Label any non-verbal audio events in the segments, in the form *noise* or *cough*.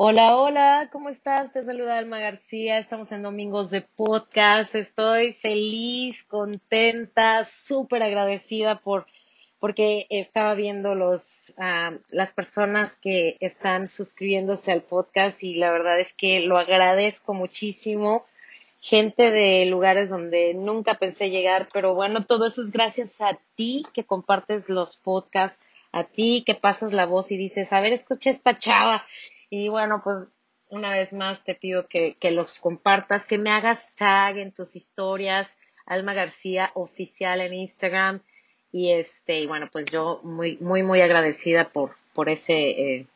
Hola, hola, ¿cómo estás? Te saluda Alma García. Estamos en Domingos de Podcast. Estoy feliz, contenta, súper agradecida por porque estaba viendo los ah, las personas que están suscribiéndose al podcast y la verdad es que lo agradezco muchísimo. Gente de lugares donde nunca pensé llegar, pero bueno, todo eso es gracias a ti que compartes los podcasts, a ti que pasas la voz y dices, a ver, escucha esta chava y bueno, pues una vez más te pido que, que los compartas, que me hagas tag en tus historias, Alma García oficial en Instagram. Y este, y bueno, pues yo muy, muy, muy agradecida por, por ese eh,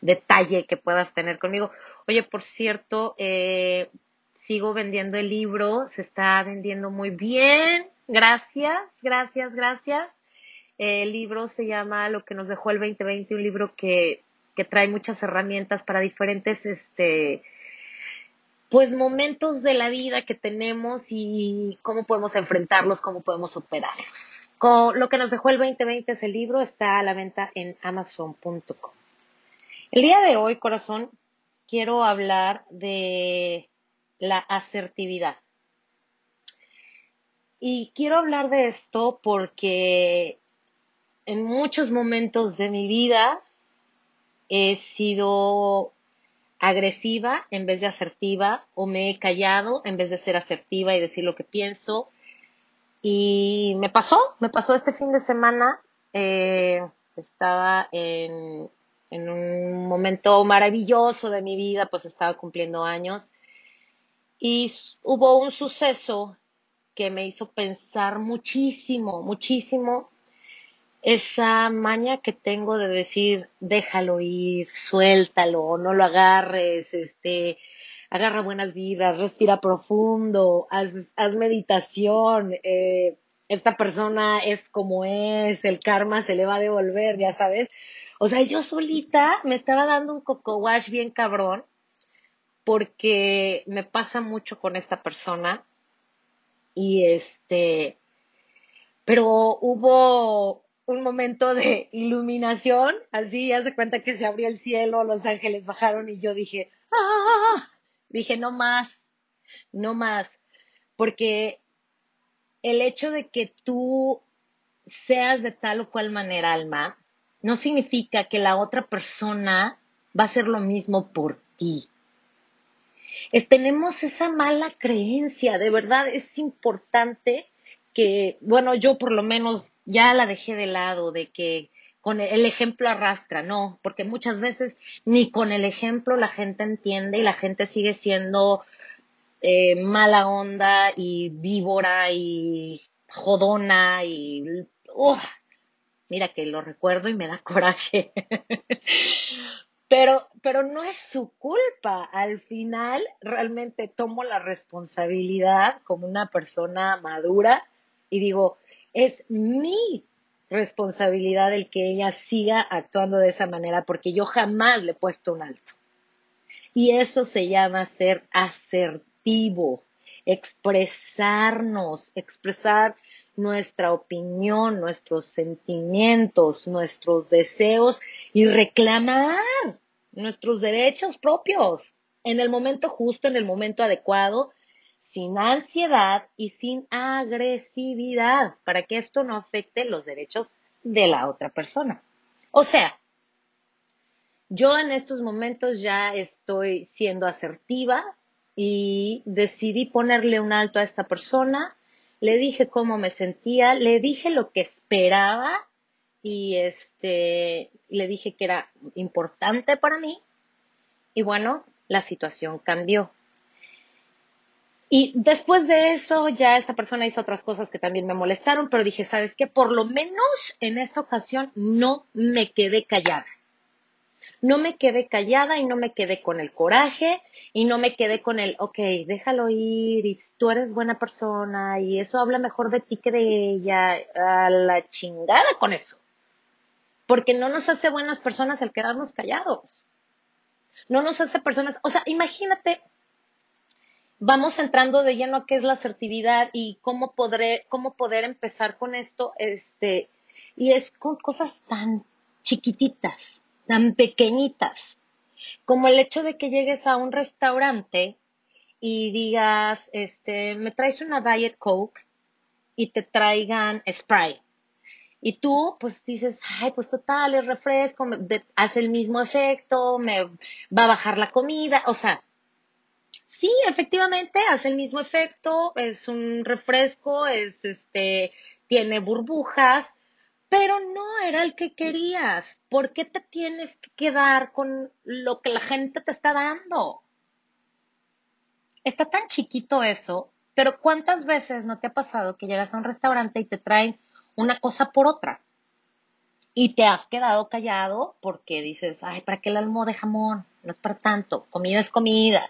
detalle que puedas tener conmigo. Oye, por cierto, eh, sigo vendiendo el libro, se está vendiendo muy bien. Gracias, gracias, gracias. El libro se llama Lo que nos dejó el 2020, un libro que que trae muchas herramientas para diferentes, este, pues momentos de la vida que tenemos y cómo podemos enfrentarlos, cómo podemos operarlos. Con, lo que nos dejó el 2020 es el libro, está a la venta en amazon.com. El día de hoy, corazón, quiero hablar de la asertividad. Y quiero hablar de esto porque en muchos momentos de mi vida he sido agresiva en vez de asertiva o me he callado en vez de ser asertiva y decir lo que pienso. Y me pasó, me pasó este fin de semana. Eh, estaba en, en un momento maravilloso de mi vida, pues estaba cumpliendo años. Y hubo un suceso que me hizo pensar muchísimo, muchísimo esa maña que tengo de decir, déjalo ir, suéltalo, no lo agarres, este, agarra buenas vibras, respira profundo, haz, haz meditación, eh, esta persona es como es, el karma se le va a devolver, ya sabes. O sea, yo solita me estaba dando un coco wash bien cabrón, porque me pasa mucho con esta persona, y este, pero hubo un momento de *laughs* iluminación, así, hace cuenta que se abrió el cielo, los ángeles bajaron y yo dije, ¡ah! Dije, no más, no más, porque el hecho de que tú seas de tal o cual manera, alma, no significa que la otra persona va a hacer lo mismo por ti. Es, tenemos esa mala creencia, de verdad es importante que, bueno, yo por lo menos ya la dejé de lado, de que con el ejemplo arrastra, no, porque muchas veces ni con el ejemplo la gente entiende y la gente sigue siendo eh, mala onda y víbora y jodona y... mira que lo recuerdo y me da coraje. *laughs* pero, pero no es su culpa. Al final realmente tomo la responsabilidad como una persona madura y digo, es mi responsabilidad el que ella siga actuando de esa manera porque yo jamás le he puesto un alto. Y eso se llama ser asertivo, expresarnos, expresar nuestra opinión, nuestros sentimientos, nuestros deseos y reclamar nuestros derechos propios en el momento justo, en el momento adecuado sin ansiedad y sin agresividad, para que esto no afecte los derechos de la otra persona. O sea, yo en estos momentos ya estoy siendo asertiva y decidí ponerle un alto a esta persona, le dije cómo me sentía, le dije lo que esperaba y este le dije que era importante para mí y bueno, la situación cambió. Y después de eso, ya esta persona hizo otras cosas que también me molestaron, pero dije, ¿sabes qué? Por lo menos en esta ocasión no me quedé callada. No me quedé callada y no me quedé con el coraje y no me quedé con el, ok, déjalo ir y tú eres buena persona y eso habla mejor de ti que de ella. A la chingada con eso. Porque no nos hace buenas personas el quedarnos callados. No nos hace personas, o sea, imagínate vamos entrando de lleno a qué es la asertividad y cómo podré, cómo poder empezar con esto, este, y es con cosas tan chiquititas, tan pequeñitas. Como el hecho de que llegues a un restaurante y digas, este, me traes una Diet Coke y te traigan spray. Y tú, pues dices, ay, pues total, es refresco, hace el mismo efecto, me va a bajar la comida. O sea, sí, efectivamente, hace el mismo efecto, es un refresco, es este, tiene burbujas, pero no era el que querías. ¿Por qué te tienes que quedar con lo que la gente te está dando? Está tan chiquito eso, pero ¿cuántas veces no te ha pasado que llegas a un restaurante y te traen una cosa por otra. Y te has quedado callado porque dices, ay, ¿para qué el almo de jamón? No es para tanto, comida es comida,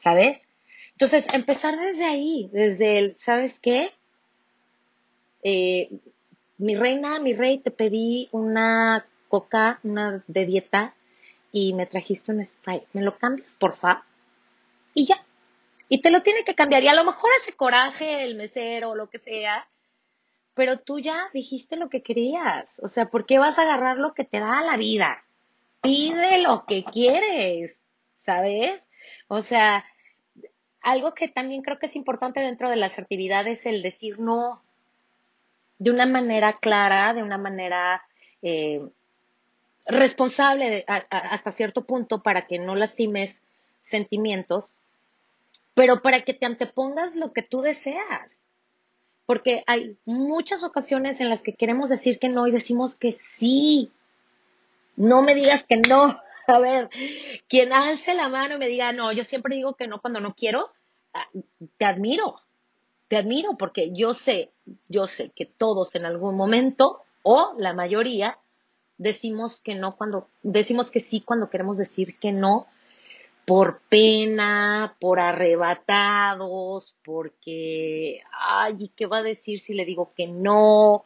¿sabes? Entonces, empezar desde ahí, desde el, ¿sabes qué? Eh, mi reina, mi rey, te pedí una coca, una de dieta, y me trajiste un spray. ¿Me lo cambias, porfa? Y ya. Y te lo tiene que cambiar. Y a lo mejor hace coraje el mesero o lo que sea, pero tú ya dijiste lo que querías. O sea, ¿por qué vas a agarrar lo que te da la vida? Pide lo que quieres, ¿sabes? O sea, algo que también creo que es importante dentro de la asertividad es el decir no de una manera clara, de una manera eh, responsable hasta cierto punto para que no lastimes sentimientos, pero para que te antepongas lo que tú deseas porque hay muchas ocasiones en las que queremos decir que no y decimos que sí. No me digas que no. *laughs* A ver, quien alce la mano y me diga, no, yo siempre digo que no cuando no quiero, ah, te admiro, te admiro porque yo sé, yo sé que todos en algún momento, o la mayoría, decimos que no cuando, decimos que sí cuando queremos decir que no, por pena, por arrebatados, porque, ay, ¿qué va a decir si le digo que no?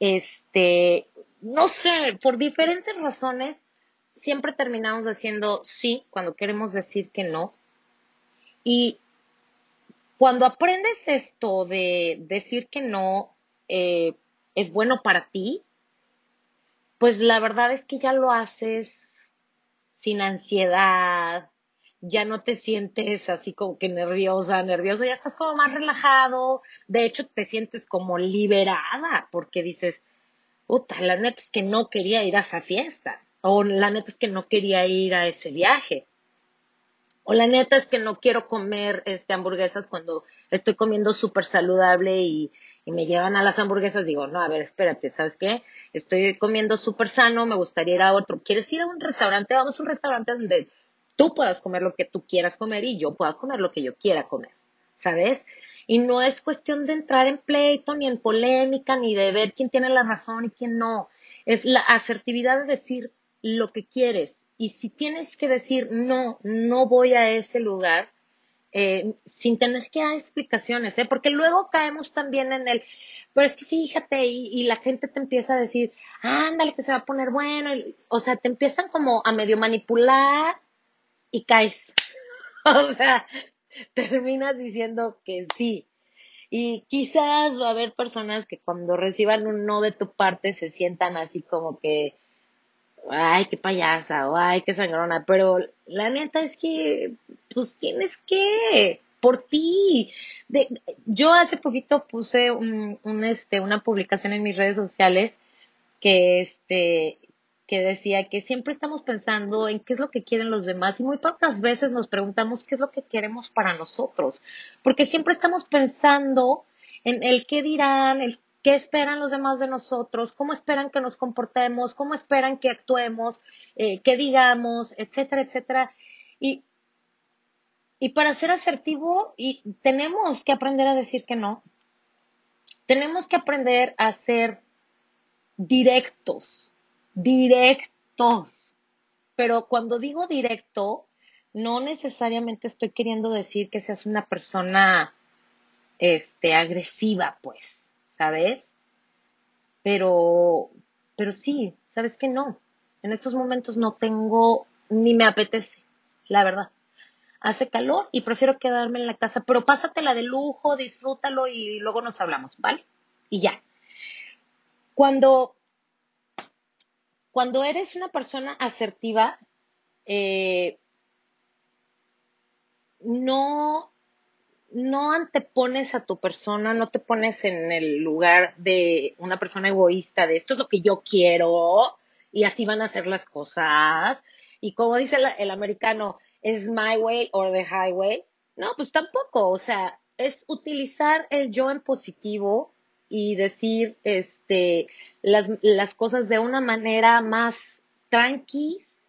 Este, no sé, por diferentes razones, siempre terminamos diciendo sí cuando queremos decir que no. Y cuando aprendes esto de decir que no eh, es bueno para ti, pues la verdad es que ya lo haces sin ansiedad, ya no te sientes así como que nerviosa, nervioso, ya estás como más relajado, de hecho te sientes como liberada porque dices, puta, la neta es que no quería ir a esa fiesta, o la neta es que no quería ir a ese viaje, o la neta es que no quiero comer este, hamburguesas cuando estoy comiendo súper saludable y, y me llevan a las hamburguesas, digo, no, a ver, espérate, ¿sabes qué? Estoy comiendo súper sano, me gustaría ir a otro. ¿Quieres ir a un restaurante? Vamos a un restaurante donde tú puedas comer lo que tú quieras comer y yo pueda comer lo que yo quiera comer, ¿sabes? Y no es cuestión de entrar en pleito, ni en polémica, ni de ver quién tiene la razón y quién no. Es la asertividad de decir lo que quieres. Y si tienes que decir, no, no voy a ese lugar, eh, sin tener que dar explicaciones, ¿eh? porque luego caemos también en el, pero es que fíjate, y, la gente te empieza a decir, ándale, que se va a poner bueno, o sea, te empiezan como a medio manipular y caes. *laughs* O sea, terminas diciendo que sí. Y quizás va a haber personas que cuando reciban un no de tu parte se sientan así como que, ay, qué payasa, o ay, qué sangrona. Pero la neta es que, pues tienes que, por ti. De, yo hace poquito puse un, un, este, una publicación en mis redes sociales que, este, que decía que siempre estamos pensando en qué es lo que quieren los demás y muy pocas veces nos preguntamos qué es lo que queremos para nosotros, porque siempre estamos pensando en el qué dirán, el qué esperan los demás de nosotros, cómo esperan que nos comportemos, cómo esperan que actuemos, eh, qué digamos, etcétera, etcétera. Y, y para ser asertivo, y tenemos que aprender a decir que no. Tenemos que aprender a ser directos directos. Pero cuando digo directo, no necesariamente estoy queriendo decir que seas una persona este agresiva, pues, ¿sabes? Pero pero sí, ¿sabes que no? En estos momentos no tengo ni me apetece, la verdad. Hace calor y prefiero quedarme en la casa, pero pásatela de lujo, disfrútalo y luego nos hablamos, ¿vale? Y ya. Cuando cuando eres una persona asertiva, eh, no, no antepones a tu persona, no te pones en el lugar de una persona egoísta, de esto es lo que yo quiero y así van a ser las cosas. Y como dice el, el americano, es my way or the highway. No, pues tampoco, o sea, es utilizar el yo en positivo y decir este, las, las cosas de una manera más tranquis,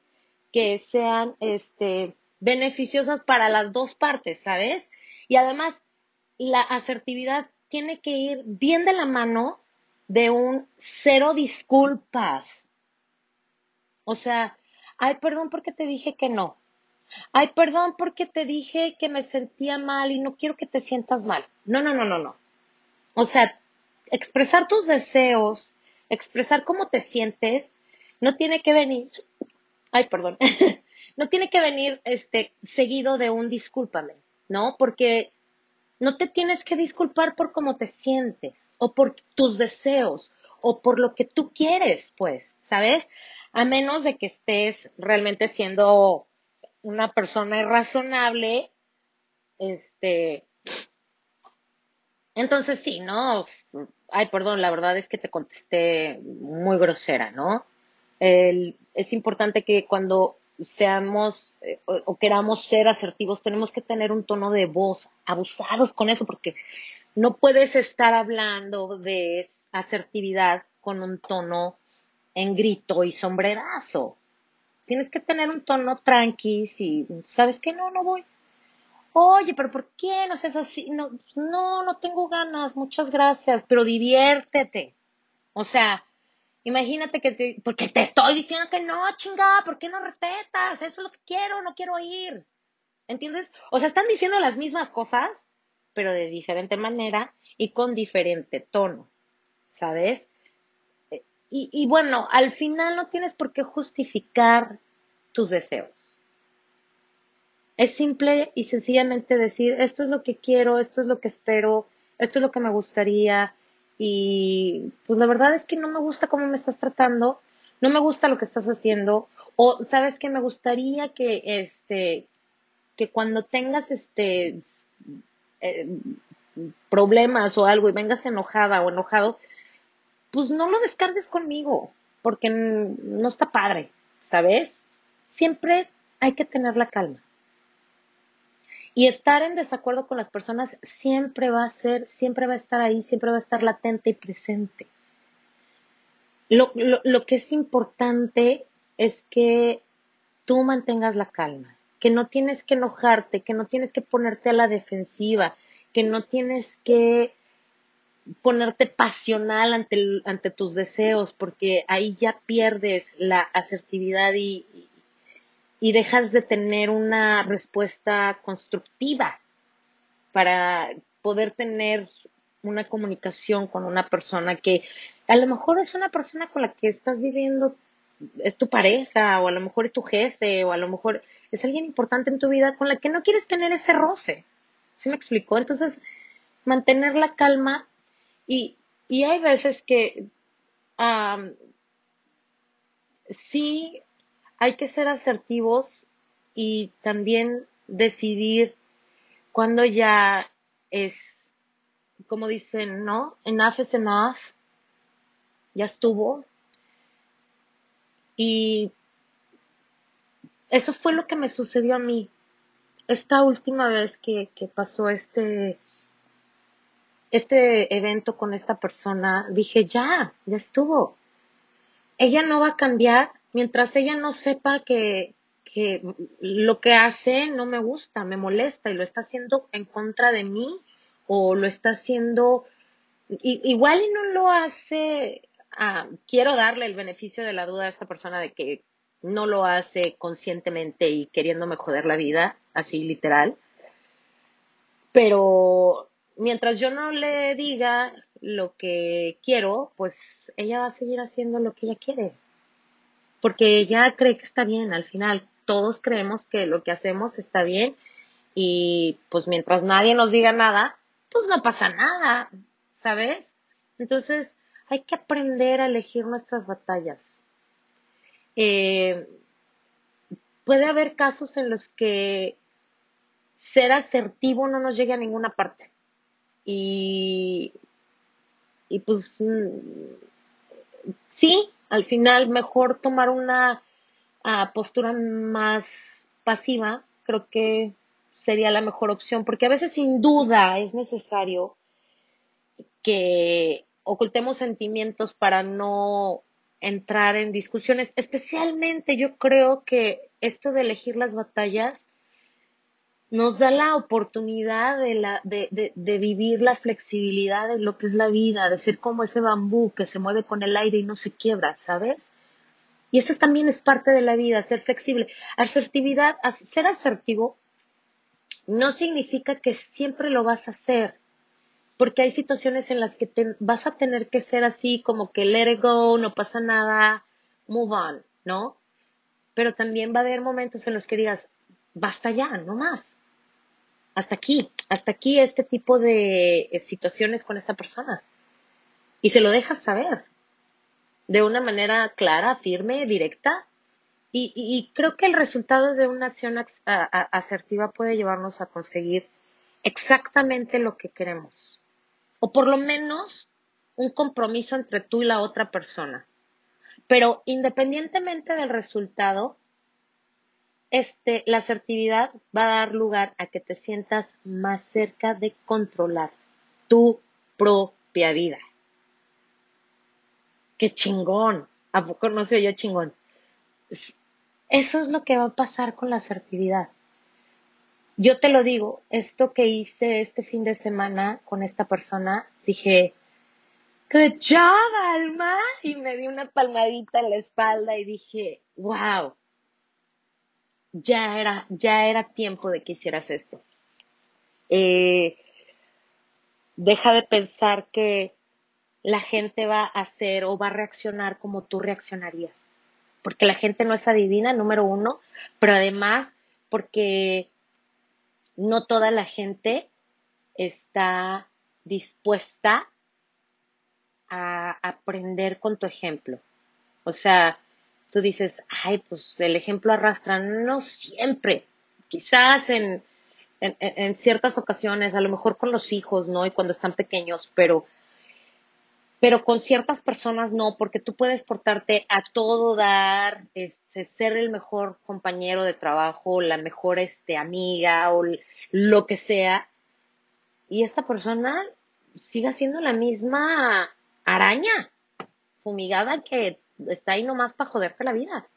que sean este, beneficiosas para las dos partes, ¿sabes? Y además, la asertividad tiene que ir bien de la mano de un cero disculpas. O sea, ay, perdón porque te dije que no. Ay, perdón porque te dije que me sentía mal y no quiero que te sientas mal. No, no, no, no, no. O sea, expresar tus deseos, expresar cómo te sientes, no tiene que venir, ay, perdón, *laughs* no tiene que venir este seguido de un discúlpame, ¿no? Porque no te tienes que disculpar por cómo te sientes o por tus deseos o por lo que tú quieres, pues, ¿sabes? A menos de que estés realmente siendo una persona irrazonable, este, entonces sí, ¿no? Ay, perdón, la verdad es que te contesté muy grosera, ¿no? es importante que cuando seamos eh, o, queramos ser asertivos, tenemos que tener un tono de voz, abusados con eso, porque no puedes estar hablando de asertividad con un tono en grito y sombrerazo. Tienes que tener un tono tranqui y sabes que no, no voy. Oye, pero ¿por qué no seas así? No, no, no tengo ganas, muchas gracias, pero diviértete. O sea, imagínate que te, porque te estoy diciendo que no, chinga, ¿por qué no respetas? Eso es lo que quiero, no quiero oír. ¿Entiendes? O sea, están diciendo las mismas cosas, pero de diferente manera y con diferente tono, ¿sabes? Y, y bueno, al final no tienes por qué justificar tus deseos. Es simple y sencillamente decir, esto es lo que quiero, esto es lo que espero, esto es lo que me gustaría y pues la verdad es que no me gusta cómo me estás tratando, no me gusta lo que estás haciendo o sabes que me gustaría que este que cuando tengas este eh, problemas o algo y vengas enojada o enojado, pues no lo descargues conmigo, porque no está padre, ¿sabes? Siempre hay que tener la calma. Y estar en desacuerdo con las personas siempre va a ser, siempre va a estar ahí, siempre va a estar latente y presente. Lo, lo, que es importante es que tú mantengas la calma, que no tienes que enojarte, que no tienes que ponerte a la defensiva, que no tienes que ponerte pasional ante, ante tus deseos, porque ahí ya pierdes la asertividad y, y dejas de tener una respuesta constructiva para poder tener una comunicación con una persona que a lo mejor es una persona con la que estás viviendo, es tu pareja, o a lo mejor es tu jefe, o a lo mejor es alguien importante en tu vida con la que no quieres tener ese roce. ¿Sí me explicó? Entonces, mantener la calma y, y hay veces que sí hay que ser asertivos y también decidir cuando ya es, como dicen, ¿no? Enough is enough. Ya estuvo. Y eso fue lo que me sucedió a mí. Esta última vez que, que pasó este, este evento con esta persona, dije, ya, ya estuvo. Ella no va a cambiar mientras ella no sepa que, que lo que hace no me gusta, me molesta y lo está haciendo en contra de mí o lo está haciendo igual y no lo hace, ah, quiero darle el beneficio de la duda a esta persona de que no lo hace conscientemente y queriéndome joder la vida, así literal. Pero mientras yo no le diga lo que quiero, pues ella va a seguir haciendo lo que ella quiere porque ella cree que está bien al final. Todos creemos que lo que hacemos está bien y pues mientras nadie nos diga nada, pues no pasa nada, ¿sabes? Entonces hay que aprender a elegir nuestras batallas. Eh, puede haber casos en los que ser asertivo no nos llegue a ninguna parte. Y, y pues mm, sí, al final mejor tomar una ah, postura más pasiva, creo que sería la mejor opción, porque a veces sin duda es necesario que ocultemos sentimientos para no entrar en discusiones. Especialmente yo creo que esto de elegir las batallas nos da la oportunidad de, la, de, de, vivir la flexibilidad de lo que es la vida, de ser como ese bambú que se mueve con el aire y no se quiebra, ¿sabes? Y eso también es parte de la vida, ser flexible. Asertividad, ser asertivo no significa que siempre lo vas a hacer, porque hay situaciones en las que te, vas a tener que ser así como que let it go, no pasa nada, move on, ¿no? Pero también va a haber momentos en los que digas, basta ya, no más hasta aquí, hasta aquí este tipo de eh, situaciones con esta persona. Y se lo dejas saber de una manera clara, firme, directa. Y, creo que el resultado de una acción asertiva puede llevarnos a conseguir exactamente lo que queremos. O por lo menos un compromiso entre tú y la otra persona. Pero independientemente del resultado, este, la asertividad va a dar lugar a que te sientas más cerca de controlar tu propia vida. ¡Qué chingón! ¿A poco no se oyó chingón? Eso es lo que va a pasar con la asertividad. Yo te lo digo, esto que hice este fin de semana con esta persona, dije, ¡Good job, Alma! Y me di una palmadita en la espalda y dije, wow, ya era, ya era tiempo de que hicieras esto. Eh, deja de pensar que la gente va a hacer o va a reaccionar como tú reaccionarías. Porque la gente no es adivina, número uno, pero además porque no toda la gente está dispuesta a aprender con tu ejemplo. O sea, tú dices, ay, pues el ejemplo arrastra, no siempre, quizás en, en, ciertas ocasiones, a lo mejor con los hijos, ¿no? Y cuando están pequeños, pero, pero con ciertas personas no, porque tú puedes portarte a todo dar, este, ser el mejor compañero de trabajo, la mejor este, amiga o lo que sea, y esta persona siga siendo la misma araña fumigada que está ahí nomás para joderte la vida,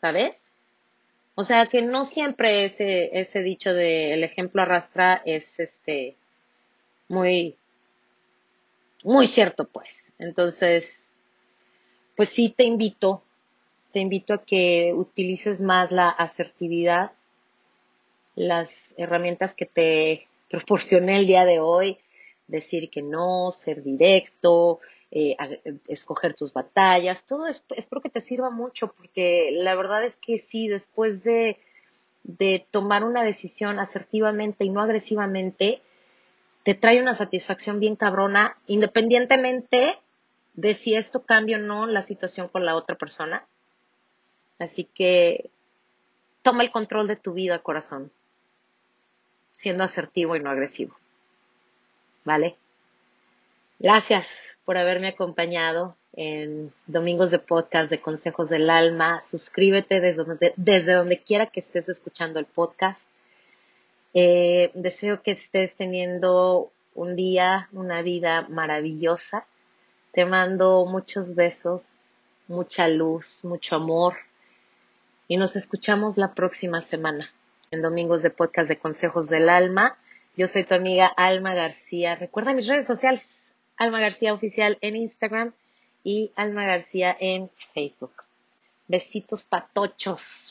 ¿sabes? O sea que no siempre ese, ese dicho de el ejemplo arrastra es este muy, muy cierto, pues. Entonces, pues sí te invito, te invito a que utilices más la asertividad, las herramientas que te *laughs* proporcioné el día de hoy, decir que no, ser directo, eh, escoger tus batallas, todo es, espero que te sirva mucho porque la verdad es que sí, después de, de tomar una decisión asertivamente y no agresivamente, te trae una satisfacción bien cabrona, independientemente de si esto cambia o no la situación con la otra persona. Así que toma el control de tu vida, corazón, siendo asertivo y no agresivo. ¿Vale? Gracias por haberme acompañado en Domingos de Podcast de Consejos del Alma. Suscríbete desde donde, desde donde quiera que estés escuchando el podcast. Eh, deseo que estés teniendo un día, una vida maravillosa. Te mando muchos besos, mucha luz, mucho amor y nos escuchamos la próxima semana en Domingos de Podcast de Consejos del Alma. Yo soy tu amiga Alma García. Recuerda mis redes sociales Alma García Oficial en Instagram y Alma García en Facebook. Besitos patochos.